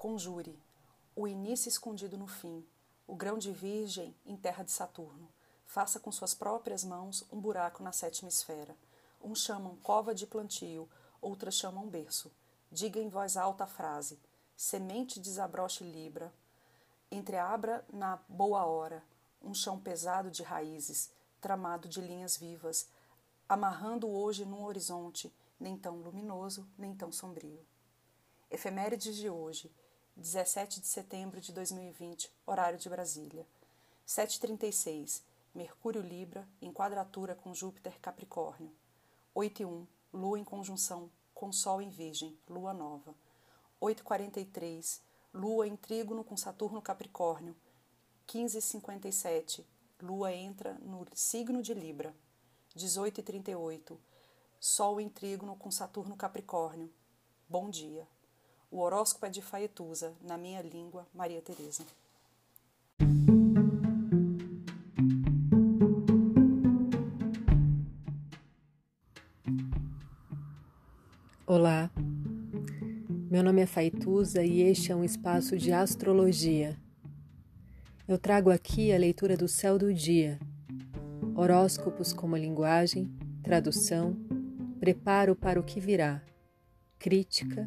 Conjure, o início escondido no fim, o grão de virgem em terra de Saturno. Faça com suas próprias mãos um buraco na sétima esfera. Uns chamam cova de plantio, outras chamam berço. Diga em voz alta a frase: semente desabroche libra. Entreabra na boa hora um chão pesado de raízes, tramado de linhas vivas, amarrando hoje num horizonte nem tão luminoso, nem tão sombrio. Efemérides de hoje, 17 de setembro de 2020, horário de Brasília. 7h36, Mercúrio Libra, em quadratura com Júpiter Capricórnio. 8 e 1, Lua em conjunção com Sol em Virgem, Lua Nova. 8h43, Lua em trígono com Saturno Capricórnio. 15h57, Lua entra no signo de Libra. 18h38, Sol em trígono com Saturno Capricórnio. Bom dia. O horóscopo é de Faetusa, na minha língua, Maria Teresa. Olá, meu nome é Faituza e este é um espaço de astrologia. Eu trago aqui a leitura do céu do dia, horóscopos como linguagem, tradução, preparo para o que virá, crítica